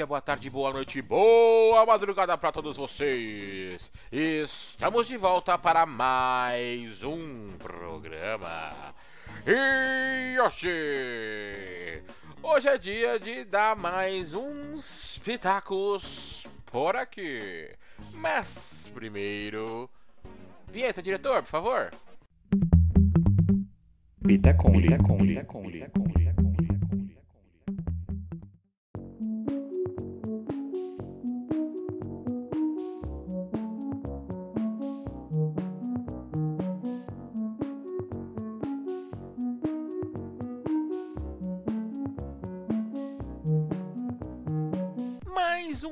dia, boa tarde, boa noite, boa madrugada para todos vocês. Estamos de volta para mais um programa. E hoje, hoje é dia de dar mais uns pitacos por aqui. Mas primeiro, vinheta, diretor, por favor. Pitacon, pitacon.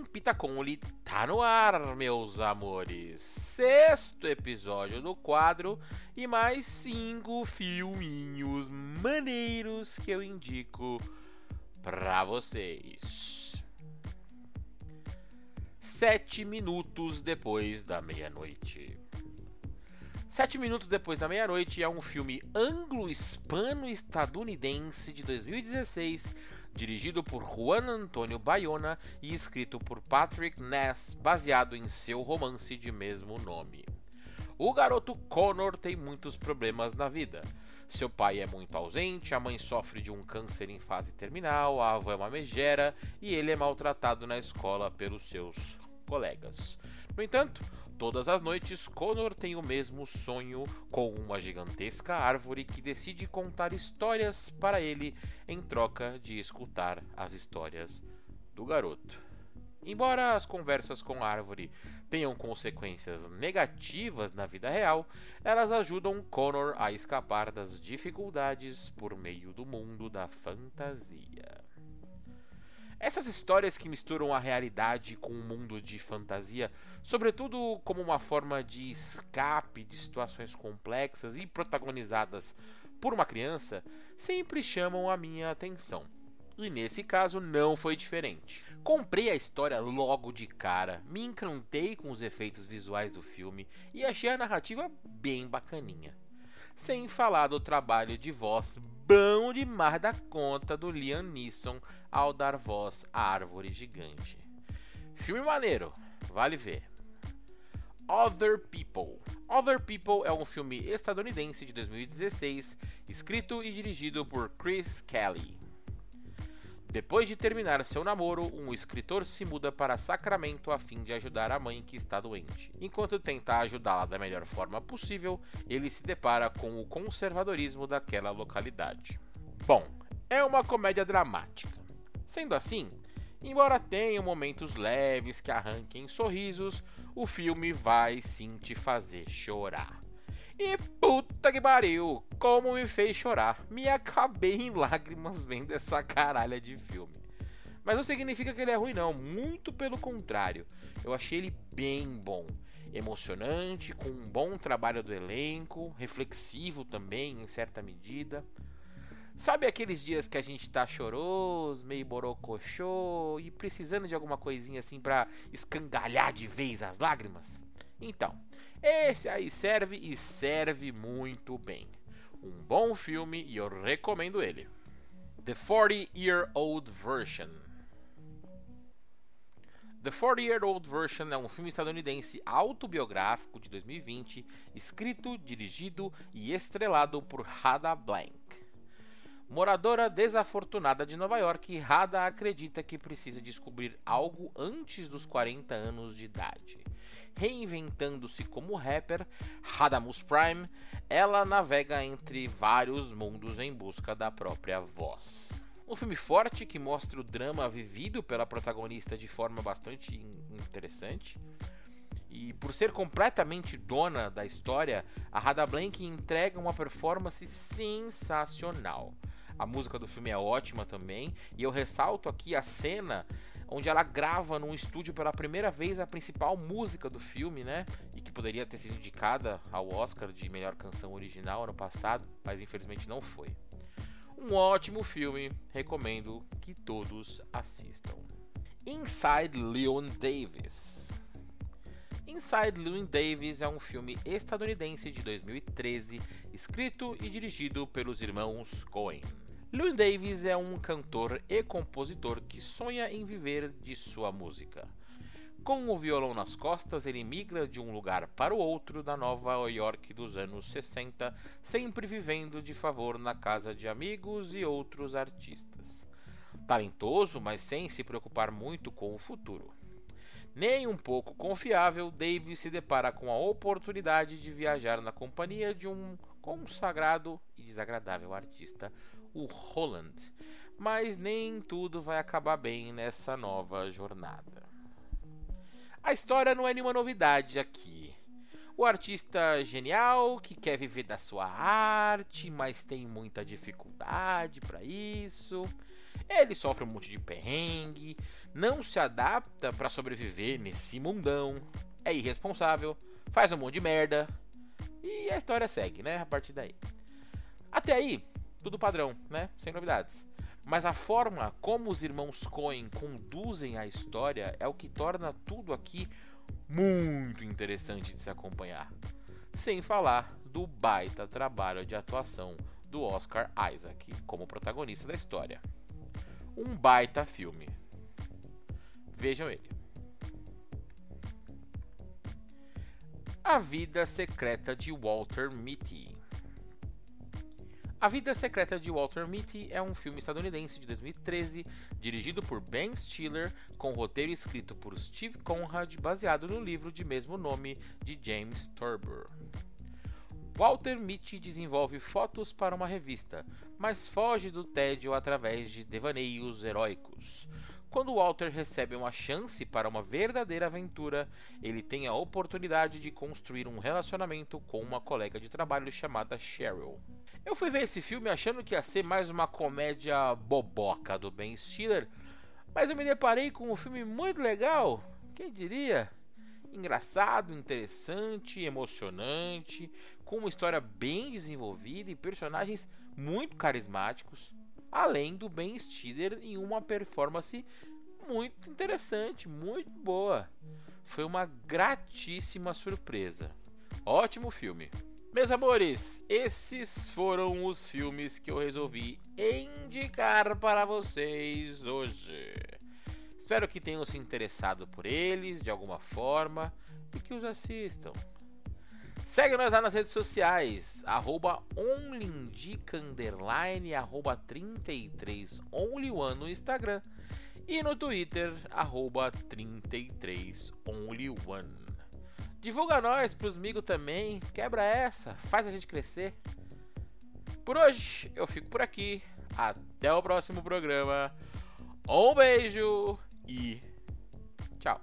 Fita Conly tá no ar, meus amores. Sexto episódio do quadro e mais cinco filminhos maneiros que eu indico pra vocês. Sete minutos depois da meia-noite. Sete minutos depois da meia-noite é um filme anglo-hispano-estadunidense de 2016 dirigido por Juan Antônio Bayona e escrito por Patrick Ness, baseado em seu romance de mesmo nome. O garoto Connor tem muitos problemas na vida. Seu pai é muito ausente, a mãe sofre de um câncer em fase terminal, a avó é uma megera e ele é maltratado na escola pelos seus colegas. No entanto, Todas as noites, Connor tem o mesmo sonho com uma gigantesca árvore que decide contar histórias para ele em troca de escutar as histórias do garoto. Embora as conversas com a árvore tenham consequências negativas na vida real, elas ajudam Connor a escapar das dificuldades por meio do mundo da fantasia. Essas histórias que misturam a realidade com um mundo de fantasia, sobretudo como uma forma de escape de situações complexas e protagonizadas por uma criança, sempre chamam a minha atenção. E nesse caso não foi diferente. Comprei a história logo de cara, me encantei com os efeitos visuais do filme e achei a narrativa bem bacaninha. Sem falar do trabalho de voz bom demais da conta do Liam Neeson ao dar voz à árvore gigante. Filme maneiro, vale ver. Other People. Other People é um filme estadunidense de 2016, escrito e dirigido por Chris Kelly. Depois de terminar seu namoro, um escritor se muda para Sacramento a fim de ajudar a mãe que está doente. Enquanto tenta ajudá-la da melhor forma possível, ele se depara com o conservadorismo daquela localidade. Bom, é uma comédia dramática. Sendo assim, embora tenha momentos leves que arranquem sorrisos, o filme vai sim te fazer chorar. E puta que pariu, como me fez chorar. Me acabei em lágrimas vendo essa caralha de filme. Mas não significa que ele é ruim, não. Muito pelo contrário. Eu achei ele bem bom. Emocionante, com um bom trabalho do elenco, reflexivo também, em certa medida. Sabe aqueles dias que a gente tá choroso, meio borocochô e precisando de alguma coisinha assim para escangalhar de vez as lágrimas? Então, esse aí serve e serve muito bem. Um bom filme e eu recomendo ele. The 40 Year Old Version. The 40 Year Old Version é um filme estadunidense autobiográfico de 2020, escrito, dirigido e estrelado por Hada Blank. Moradora desafortunada de Nova York, Rada acredita que precisa descobrir algo antes dos 40 anos de idade. Reinventando-se como rapper, Radamus Prime, ela navega entre vários mundos em busca da própria voz. Um filme forte que mostra o drama vivido pela protagonista de forma bastante interessante. E por ser completamente dona da história, a Rada Blank entrega uma performance sensacional. A música do filme é ótima também. E eu ressalto aqui a cena onde ela grava num estúdio pela primeira vez a principal música do filme, né? E que poderia ter sido indicada ao Oscar de melhor canção original ano passado, mas infelizmente não foi. Um ótimo filme, recomendo que todos assistam. Inside Leon Davis. Inside Llewyn Davis é um filme estadunidense de 2013, escrito e dirigido pelos irmãos Coen. Llewyn Davis é um cantor e compositor que sonha em viver de sua música. Com o violão nas costas, ele migra de um lugar para o outro da Nova York dos anos 60, sempre vivendo de favor na casa de amigos e outros artistas. Talentoso, mas sem se preocupar muito com o futuro nem um pouco confiável, Davis se depara com a oportunidade de viajar na companhia de um consagrado e desagradável artista, o Holland. Mas nem tudo vai acabar bem nessa nova jornada. A história não é nenhuma novidade aqui. O artista genial que quer viver da sua arte, mas tem muita dificuldade para isso. Ele sofre um monte de perrengue, não se adapta para sobreviver nesse mundão, é irresponsável, faz um monte de merda e a história segue, né? A partir daí. Até aí, tudo padrão, né? Sem novidades. Mas a forma como os irmãos Coen conduzem a história é o que torna tudo aqui muito interessante de se acompanhar. Sem falar do baita trabalho de atuação do Oscar Isaac como protagonista da história um baita filme. Vejam ele. A Vida Secreta de Walter Mitty. A Vida Secreta de Walter Mitty é um filme estadunidense de 2013, dirigido por Ben Stiller, com roteiro escrito por Steve Conrad, baseado no livro de mesmo nome de James Turber. Walter Mitty desenvolve fotos para uma revista, mas foge do tédio através de devaneios heróicos. Quando Walter recebe uma chance para uma verdadeira aventura, ele tem a oportunidade de construir um relacionamento com uma colega de trabalho chamada Cheryl. Eu fui ver esse filme achando que ia ser mais uma comédia boboca do Ben Stiller, mas eu me deparei com um filme muito legal. Quem diria? engraçado, interessante, emocionante, com uma história bem desenvolvida e personagens muito carismáticos, além do Ben Stiller em uma performance muito interessante, muito boa. Foi uma gratíssima surpresa. Ótimo filme. Meus amores, esses foram os filmes que eu resolvi indicar para vocês hoje. Espero que tenham se interessado por eles de alguma forma e que os assistam. Segue-nos lá nas redes sociais, arroba onlindica, underline, arroba 33 onlyone no Instagram e no Twitter, arroba 33 onlyone. Divulga nós pros amigos também, quebra essa, faz a gente crescer. Por hoje eu fico por aqui, até o próximo programa. Um beijo e tchau.